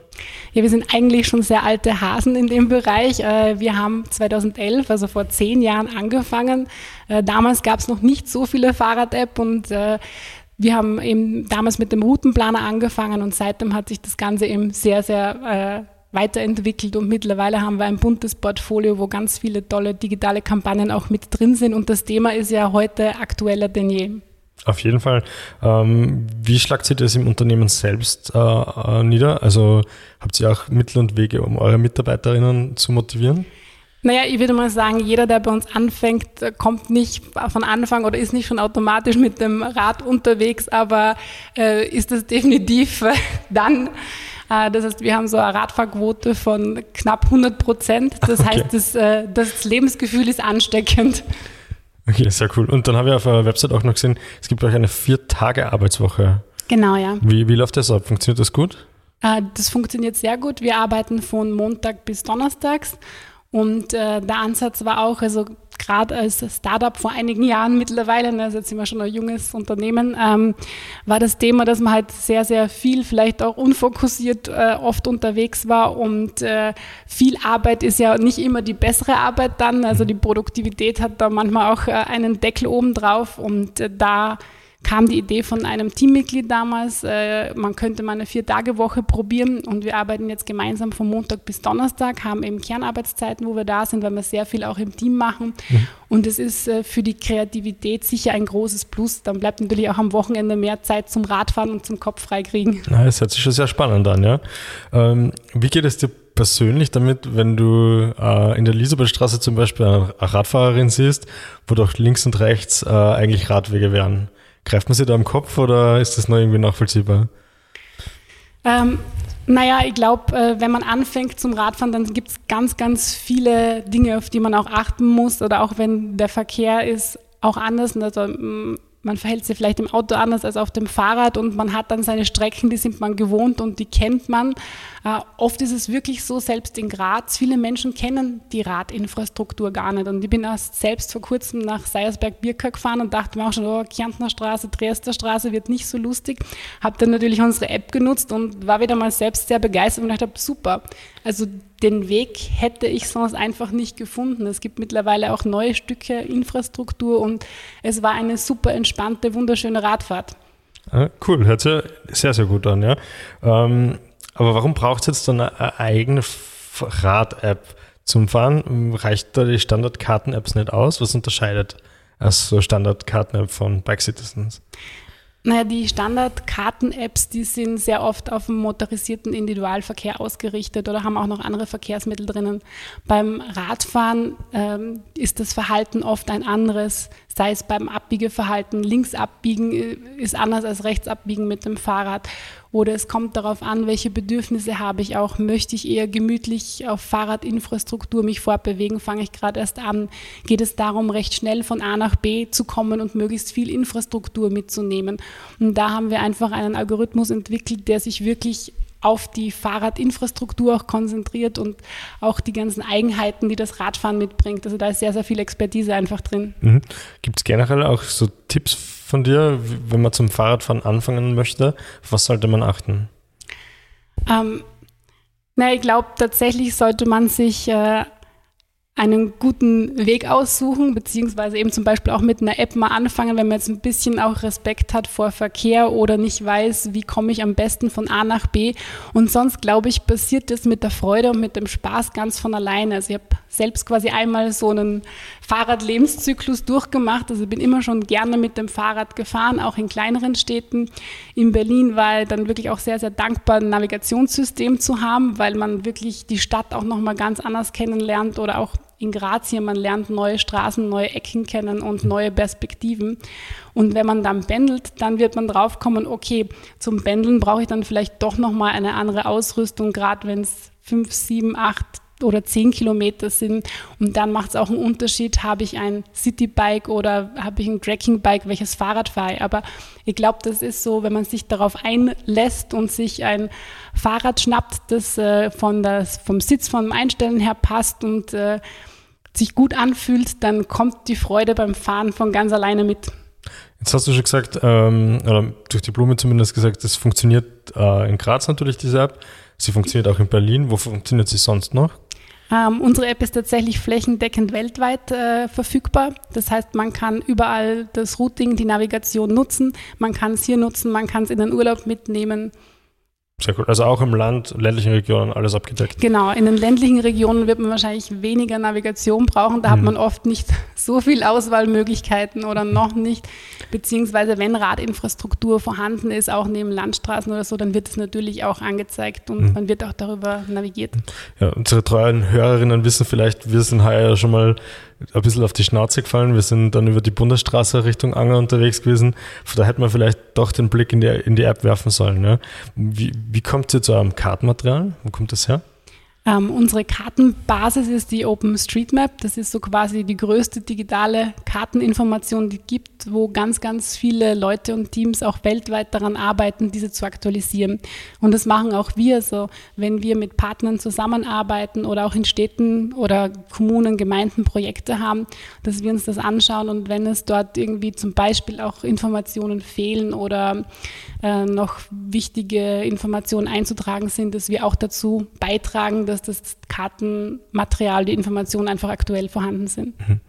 [SPEAKER 6] Ja, wir sind eigentlich schon sehr alte Hasen in dem Bereich. Äh, wir haben 2011, also vor zehn Jahren, angefangen. Äh, damals gab es noch nicht so viele Fahrrad-App und äh, wir haben eben damals mit dem Routenplaner angefangen und seitdem hat sich das Ganze eben sehr, sehr weiterentwickelt und mittlerweile haben wir ein buntes Portfolio, wo ganz viele tolle digitale Kampagnen auch mit drin sind und das Thema ist ja heute aktueller denn je.
[SPEAKER 2] Auf jeden Fall. Ähm, wie schlagt ihr das im Unternehmen selbst äh, äh nieder? Also habt ihr auch Mittel und Wege, um eure Mitarbeiterinnen zu motivieren?
[SPEAKER 6] Naja, ich würde mal sagen, jeder, der bei uns anfängt, kommt nicht von Anfang oder ist nicht schon automatisch mit dem Rad unterwegs, aber äh, ist es definitiv dann. Äh, das heißt, wir haben so eine Radfahrquote von knapp 100 Prozent. Das okay. heißt, das, äh, das Lebensgefühl ist ansteckend.
[SPEAKER 2] Okay, sehr cool. Und dann habe ich auf eurer Website auch noch gesehen, es gibt euch eine Vier-Tage-Arbeitswoche.
[SPEAKER 6] Genau, ja.
[SPEAKER 2] Wie, wie läuft das ab? Funktioniert das gut?
[SPEAKER 6] Äh, das funktioniert sehr gut. Wir arbeiten von Montag bis Donnerstags und äh, der Ansatz war auch, also gerade als Startup vor einigen Jahren mittlerweile, ne, also jetzt sind wir schon ein junges Unternehmen, ähm, war das Thema, dass man halt sehr, sehr viel, vielleicht auch unfokussiert äh, oft unterwegs war und äh, viel Arbeit ist ja nicht immer die bessere Arbeit dann, also die Produktivität hat da manchmal auch äh, einen Deckel oben drauf und äh, da kam die Idee von einem Teammitglied damals, äh, man könnte mal eine Vier-Tage-Woche probieren und wir arbeiten jetzt gemeinsam von Montag bis Donnerstag, haben eben Kernarbeitszeiten, wo wir da sind, weil wir sehr viel auch im Team machen. Mhm. Und es ist äh, für die Kreativität sicher ein großes Plus. Dann bleibt natürlich auch am Wochenende mehr Zeit zum Radfahren und zum Kopf freikriegen.
[SPEAKER 2] Na, das hört sich schon sehr spannend an, ja. Ähm, wie geht es dir persönlich damit, wenn du äh, in der Elisabethstraße zum Beispiel eine Radfahrerin siehst, wo doch links und rechts äh, eigentlich Radwege wären? Greift man sie da am Kopf oder ist das noch irgendwie nachvollziehbar?
[SPEAKER 6] Ähm, naja, ich glaube, äh, wenn man anfängt zum Radfahren, dann gibt es ganz, ganz viele Dinge, auf die man auch achten muss. Oder auch wenn der Verkehr ist auch anders. Also, mm, man verhält sich vielleicht im Auto anders als auf dem Fahrrad und man hat dann seine Strecken, die sind man gewohnt und die kennt man. Äh, oft ist es wirklich so, selbst in Graz, viele Menschen kennen die Radinfrastruktur gar nicht. Und ich bin erst selbst vor kurzem nach Seiersberg-Birka gefahren und dachte mir auch schon, oh, Kärntner Straße, Dresdner Straße wird nicht so lustig. Habe dann natürlich unsere App genutzt und war wieder mal selbst sehr begeistert und dachte, super. Also den Weg hätte ich sonst einfach nicht gefunden. Es gibt mittlerweile auch neue Stücke Infrastruktur und es war eine super entspannte, wunderschöne Radfahrt.
[SPEAKER 2] Ah, cool, hört sich sehr, sehr gut an, ja. Ähm, aber warum braucht es jetzt dann eine eigene Rad-App zum Fahren? Reicht da die Standard-Karten-Apps nicht aus? Was unterscheidet als so Standard-Karten-App von Bike Citizens?
[SPEAKER 6] Naja, die Standard-Karten-Apps, die sind sehr oft auf dem motorisierten Individualverkehr ausgerichtet oder haben auch noch andere Verkehrsmittel drinnen. Beim Radfahren ähm, ist das Verhalten oft ein anderes, sei es beim Abbiegeverhalten. Links abbiegen äh, ist anders als rechts abbiegen mit dem Fahrrad. Oder es kommt darauf an, welche Bedürfnisse habe ich auch. Möchte ich eher gemütlich auf Fahrradinfrastruktur mich fortbewegen? Fange ich gerade erst an? Geht es darum, recht schnell von A nach B zu kommen und möglichst viel Infrastruktur mitzunehmen? Und da haben wir einfach einen Algorithmus entwickelt, der sich wirklich auf die Fahrradinfrastruktur auch konzentriert und auch die ganzen Eigenheiten, die das Radfahren mitbringt. Also da ist sehr, sehr viel Expertise einfach drin.
[SPEAKER 2] Mhm. Gibt es generell auch so Tipps von dir, wenn man zum Fahrradfahren anfangen möchte? was sollte man achten?
[SPEAKER 6] Ähm, na, ich glaube, tatsächlich sollte man sich äh, einen guten Weg aussuchen, beziehungsweise eben zum Beispiel auch mit einer App mal anfangen, wenn man jetzt ein bisschen auch Respekt hat vor Verkehr oder nicht weiß, wie komme ich am besten von A nach B. Und sonst, glaube ich, passiert das mit der Freude und mit dem Spaß ganz von alleine. Also ich habe selbst quasi einmal so einen Fahrradlebenszyklus durchgemacht. Also ich bin immer schon gerne mit dem Fahrrad gefahren, auch in kleineren Städten. In Berlin war ich dann wirklich auch sehr, sehr dankbar, ein Navigationssystem zu haben, weil man wirklich die Stadt auch nochmal ganz anders kennenlernt oder auch in Graz hier, man lernt neue Straßen, neue Ecken kennen und neue Perspektiven. Und wenn man dann pendelt, dann wird man draufkommen, okay, zum Pendeln brauche ich dann vielleicht doch nochmal eine andere Ausrüstung, gerade wenn es fünf, sieben, acht oder zehn Kilometer sind. Und dann macht es auch einen Unterschied, habe ich ein Citybike oder habe ich ein Trekkingbike, welches Fahrrad fahre ich. Aber ich glaube, das ist so, wenn man sich darauf einlässt und sich ein Fahrrad schnappt, das äh, von das, vom Sitz, vom Einstellen her passt und äh, sich gut anfühlt, dann kommt die Freude beim Fahren von ganz alleine mit.
[SPEAKER 2] Jetzt hast du schon gesagt, ähm, oder durch die Blume zumindest gesagt, es funktioniert äh, in Graz natürlich, diese App. Sie funktioniert auch in Berlin. Wo funktioniert sie sonst noch?
[SPEAKER 6] Ähm, unsere App ist tatsächlich flächendeckend weltweit äh, verfügbar. Das heißt, man kann überall das Routing, die Navigation nutzen. Man kann es hier nutzen, man kann es in den Urlaub mitnehmen.
[SPEAKER 2] Sehr cool. Also auch im Land, ländlichen Regionen alles abgedeckt.
[SPEAKER 6] Genau, in den ländlichen Regionen wird man wahrscheinlich weniger Navigation brauchen. Da mhm. hat man oft nicht so viel Auswahlmöglichkeiten oder noch nicht. Beziehungsweise wenn Radinfrastruktur vorhanden ist, auch neben Landstraßen oder so, dann wird es natürlich auch angezeigt und mhm. man wird auch darüber navigiert.
[SPEAKER 2] Ja, unsere treuen Hörerinnen wissen vielleicht, wir sind heuer schon mal ein bisschen auf die Schnauze gefallen. Wir sind dann über die Bundesstraße Richtung Anger unterwegs gewesen. Da hätte man vielleicht doch den Blick in die, in die App werfen sollen. Ja. Wie, wie kommt ihr zu eurem Kartenmaterial? Wo kommt das her?
[SPEAKER 6] Ähm, unsere Kartenbasis ist die OpenStreetMap. Das ist so quasi die größte digitale Karteninformation, die gibt, wo ganz, ganz viele Leute und Teams auch weltweit daran arbeiten, diese zu aktualisieren. Und das machen auch wir so, wenn wir mit Partnern zusammenarbeiten oder auch in Städten oder Kommunen, Gemeinden Projekte haben, dass wir uns das anschauen und wenn es dort irgendwie zum Beispiel auch Informationen fehlen oder äh, noch wichtige Informationen einzutragen sind, dass wir auch dazu beitragen, dass das Kartenmaterial, die Informationen einfach aktuell vorhanden sind. Mhm.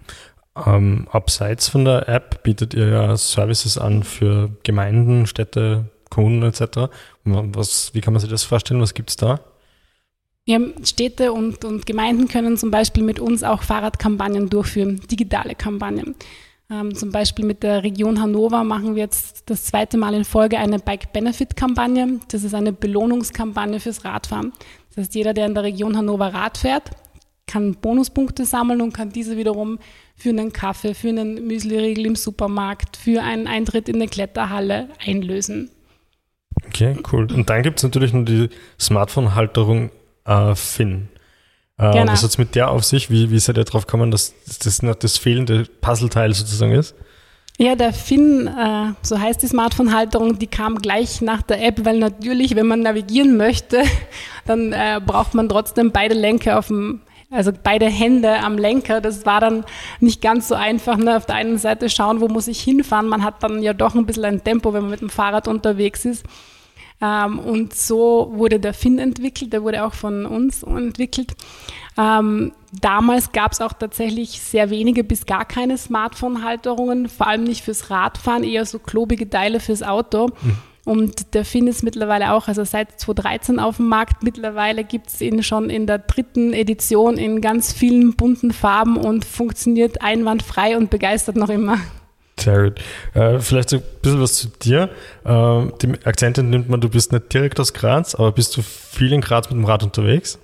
[SPEAKER 2] Ähm, abseits von der App bietet ihr ja Services an für Gemeinden, Städte, Kommunen etc. Was, wie kann man sich das vorstellen? Was gibt es da?
[SPEAKER 6] Ja, Städte und, und Gemeinden können zum Beispiel mit uns auch Fahrradkampagnen durchführen, digitale Kampagnen. Ähm, zum Beispiel mit der Region Hannover machen wir jetzt das zweite Mal in Folge eine Bike-Benefit-Kampagne. Das ist eine Belohnungskampagne fürs Radfahren. Das heißt, jeder, der in der Region Hannover Rad fährt, kann Bonuspunkte sammeln und kann diese wiederum für einen Kaffee, für einen Müsliriegel im Supermarkt, für einen Eintritt in eine Kletterhalle einlösen.
[SPEAKER 2] Okay, cool. Und dann gibt es natürlich noch die Smartphone-Halterung äh, Finn. Äh, genau. Was hat es mit der auf sich? Wie, wie seid ihr darauf gekommen, dass das noch das fehlende Puzzleteil sozusagen ist?
[SPEAKER 6] Ja, der Finn, äh, so heißt die Smartphone-Halterung, die kam gleich nach der App, weil natürlich, wenn man navigieren möchte, dann äh, braucht man trotzdem beide Lenker auf dem, also beide Hände am Lenker. Das war dann nicht ganz so einfach. Ne? Auf der einen Seite schauen, wo muss ich hinfahren. Man hat dann ja doch ein bisschen ein Tempo, wenn man mit dem Fahrrad unterwegs ist. Ähm, und so wurde der Finn entwickelt, der wurde auch von uns entwickelt. Ähm, damals gab es auch tatsächlich sehr wenige bis gar keine Smartphone-Halterungen, vor allem nicht fürs Radfahren, eher so klobige Teile fürs Auto. Mhm. Und der Finn ist mittlerweile auch, also seit 2013 auf dem Markt. Mittlerweile gibt es ihn schon in der dritten Edition in ganz vielen bunten Farben und funktioniert einwandfrei und begeistert noch immer.
[SPEAKER 2] Sehr gut. Äh, vielleicht so ein bisschen was zu dir. Äh, die Akzente nimmt man, du bist nicht direkt aus Graz, aber bist du viel in Graz mit dem Rad unterwegs?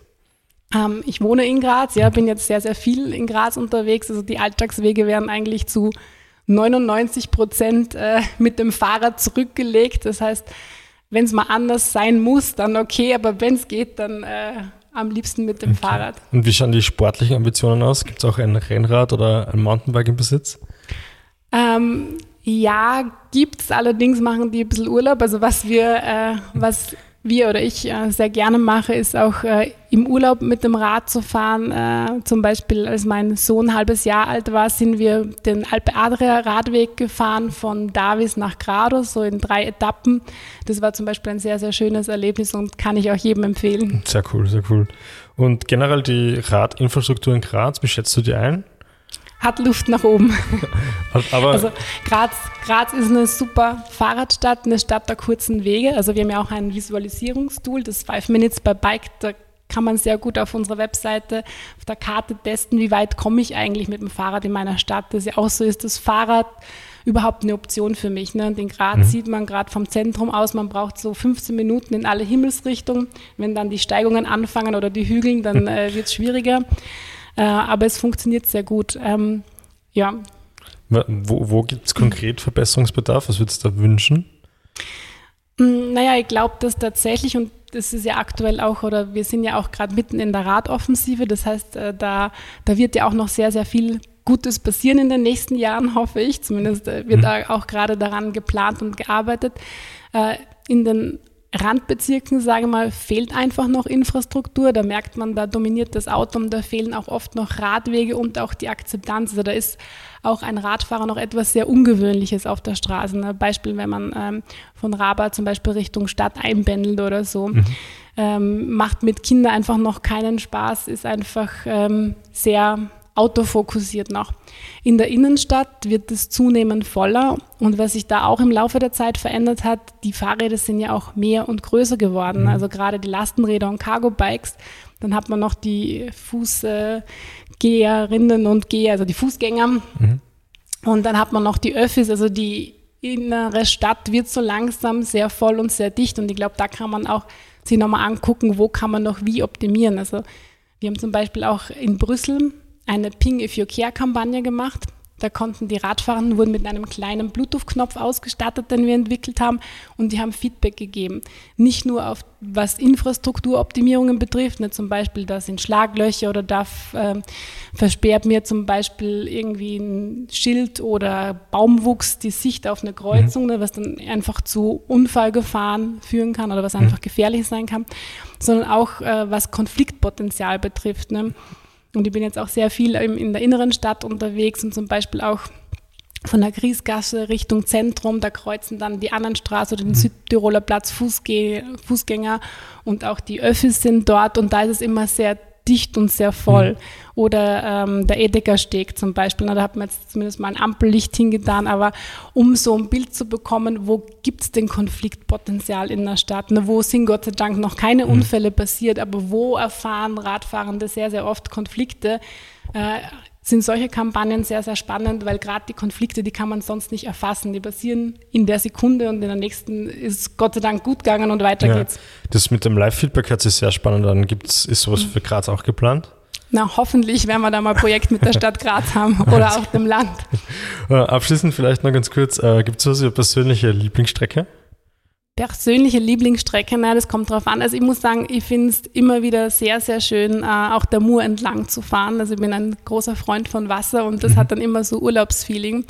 [SPEAKER 6] Ähm, ich wohne in Graz, ja, bin jetzt sehr, sehr viel in Graz unterwegs. Also die Alltagswege werden eigentlich zu 99 Prozent äh, mit dem Fahrrad zurückgelegt. Das heißt, wenn es mal anders sein muss, dann okay, aber wenn es geht, dann äh, am liebsten mit dem okay. Fahrrad.
[SPEAKER 2] Und wie schauen die sportlichen Ambitionen aus? Gibt es auch ein Rennrad oder ein Mountainbike im Besitz?
[SPEAKER 6] Ähm, ja, gibt es allerdings, machen die ein bisschen Urlaub. Also was wir, äh, was wir oder ich äh, sehr gerne mache, ist auch äh, im Urlaub mit dem Rad zu fahren. Äh, zum Beispiel, als mein Sohn ein halbes Jahr alt war, sind wir den Alpe Adria Radweg gefahren von Davis nach Grado, so in drei Etappen. Das war zum Beispiel ein sehr, sehr schönes Erlebnis und kann ich auch jedem empfehlen.
[SPEAKER 2] Sehr cool, sehr cool. Und generell die Radinfrastruktur in Graz, wie schätzt du die ein?
[SPEAKER 6] Hat Luft nach oben. Aber also Graz, Graz ist eine super Fahrradstadt, eine Stadt der kurzen Wege. Also wir haben ja auch ein Visualisierungstool, das Five Minutes by Bike. Da kann man sehr gut auf unserer Webseite auf der Karte testen, wie weit komme ich eigentlich mit dem Fahrrad in meiner Stadt. Das ja auch so ist, das Fahrrad überhaupt eine Option für mich. Ne? Den Graz mhm. sieht man gerade vom Zentrum aus, man braucht so 15 Minuten in alle Himmelsrichtungen. Wenn dann die Steigungen anfangen oder die Hügeln, dann äh, wird es schwieriger. Äh, aber es funktioniert sehr gut. Ähm, ja.
[SPEAKER 2] Wo, wo gibt es konkret Verbesserungsbedarf? Was würdest du da wünschen?
[SPEAKER 6] Hm, naja, ich glaube, dass tatsächlich, und das ist ja aktuell auch, oder wir sind ja auch gerade mitten in der Radoffensive, das heißt, äh, da, da wird ja auch noch sehr, sehr viel Gutes passieren in den nächsten Jahren, hoffe ich. Zumindest äh, wird mhm. da auch gerade daran geplant und gearbeitet. In den Randbezirken, sage mal, fehlt einfach noch Infrastruktur. Da merkt man, da dominiert das Auto und da fehlen auch oft noch Radwege und auch die Akzeptanz. Also da ist auch ein Radfahrer noch etwas sehr Ungewöhnliches auf der Straße. Ein Beispiel, wenn man ähm, von Rabat zum Beispiel Richtung Stadt einbändelt oder so. Mhm. Ähm, macht mit Kindern einfach noch keinen Spaß, ist einfach ähm, sehr autofokussiert noch. In der Innenstadt wird es zunehmend voller und was sich da auch im Laufe der Zeit verändert hat, die Fahrräder sind ja auch mehr und größer geworden. Mhm. Also gerade die Lastenräder und Cargo-Bikes. Dann hat man noch die Fußgeherinnen und Geher, also die Fußgänger. Mhm. Und dann hat man noch die Öffis, also die innere Stadt wird so langsam sehr voll und sehr dicht. Und ich glaube, da kann man auch sich nochmal angucken, wo kann man noch wie optimieren. Also wir haben zum Beispiel auch in Brüssel eine Ping If You Care Kampagne gemacht. Da konnten die Radfahrenden wurden mit einem kleinen Bluetooth-Knopf ausgestattet, den wir entwickelt haben, und die haben Feedback gegeben. Nicht nur auf was Infrastrukturoptimierungen betrifft, ne, zum Beispiel, da sind Schlaglöcher oder da äh, versperrt mir zum Beispiel irgendwie ein Schild oder Baumwuchs die Sicht auf eine Kreuzung, mhm. ne, was dann einfach zu Unfallgefahren führen kann oder was einfach mhm. gefährlich sein kann, sondern auch äh, was Konfliktpotenzial betrifft. Ne. Und ich bin jetzt auch sehr viel in der inneren Stadt unterwegs und zum Beispiel auch von der Griesgasse Richtung Zentrum, da kreuzen dann die anderen Straßen oder den mhm. Südtiroler Platz Fußgä Fußgänger und auch die Öffis sind dort und da ist es immer sehr dicht und sehr voll. Mhm. Oder ähm, der Edeka-Steg zum Beispiel, na, da hat man jetzt zumindest mal ein Ampellicht hingetan, aber um so ein Bild zu bekommen, wo gibt es denn Konfliktpotenzial in der Stadt? Na, wo sind Gott sei Dank noch keine mhm. Unfälle passiert, aber wo erfahren Radfahrende sehr, sehr oft Konflikte? Äh, sind solche Kampagnen sehr, sehr spannend, weil gerade die Konflikte, die kann man sonst nicht erfassen. Die passieren in der Sekunde und in der nächsten ist Gott sei Dank gut gegangen und weiter ja, geht's.
[SPEAKER 2] Das mit dem Live-Feedback hört sich sehr spannend an. Gibt's, ist sowas für Graz auch geplant?
[SPEAKER 6] Na, hoffentlich werden wir da mal ein Projekt mit der Stadt Graz haben oder auch dem Land.
[SPEAKER 2] Äh, abschließend vielleicht noch ganz kurz, äh, gibt es so eine persönliche Lieblingsstrecke?
[SPEAKER 6] Persönliche Lieblingsstrecke, na, das kommt drauf an. Also ich muss sagen, ich finde es immer wieder sehr, sehr schön, äh, auch der Mur entlang zu fahren. Also ich bin ein großer Freund von Wasser und das mhm. hat dann immer so Urlaubsfeeling.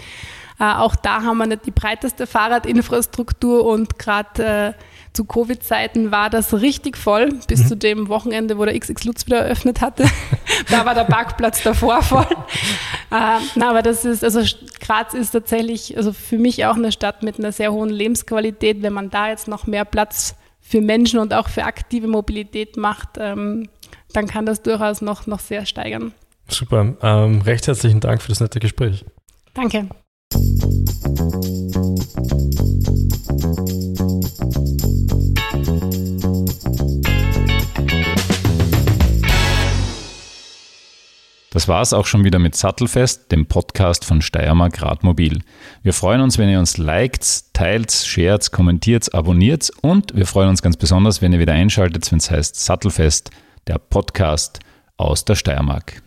[SPEAKER 6] Äh, auch da haben wir nicht die breiteste Fahrradinfrastruktur und gerade äh, zu Covid-Zeiten war das richtig voll, bis mhm. zu dem Wochenende, wo der XX Lutz wieder eröffnet hatte. da war der Parkplatz davor voll. äh, na, aber das ist, also Graz ist tatsächlich, also für mich auch eine Stadt mit einer sehr hohen Lebensqualität. Wenn man da jetzt noch mehr Platz für Menschen und auch für aktive Mobilität macht, ähm, dann kann das durchaus noch, noch sehr steigern.
[SPEAKER 2] Super. Ähm, recht herzlichen Dank für das nette Gespräch.
[SPEAKER 6] Danke.
[SPEAKER 1] Das war es auch schon wieder mit Sattelfest, dem Podcast von Steiermark Radmobil. Wir freuen uns, wenn ihr uns liked, teilt, shared, kommentiert, abonniert und wir freuen uns ganz besonders, wenn ihr wieder einschaltet, wenn es heißt Sattelfest, der Podcast aus der Steiermark.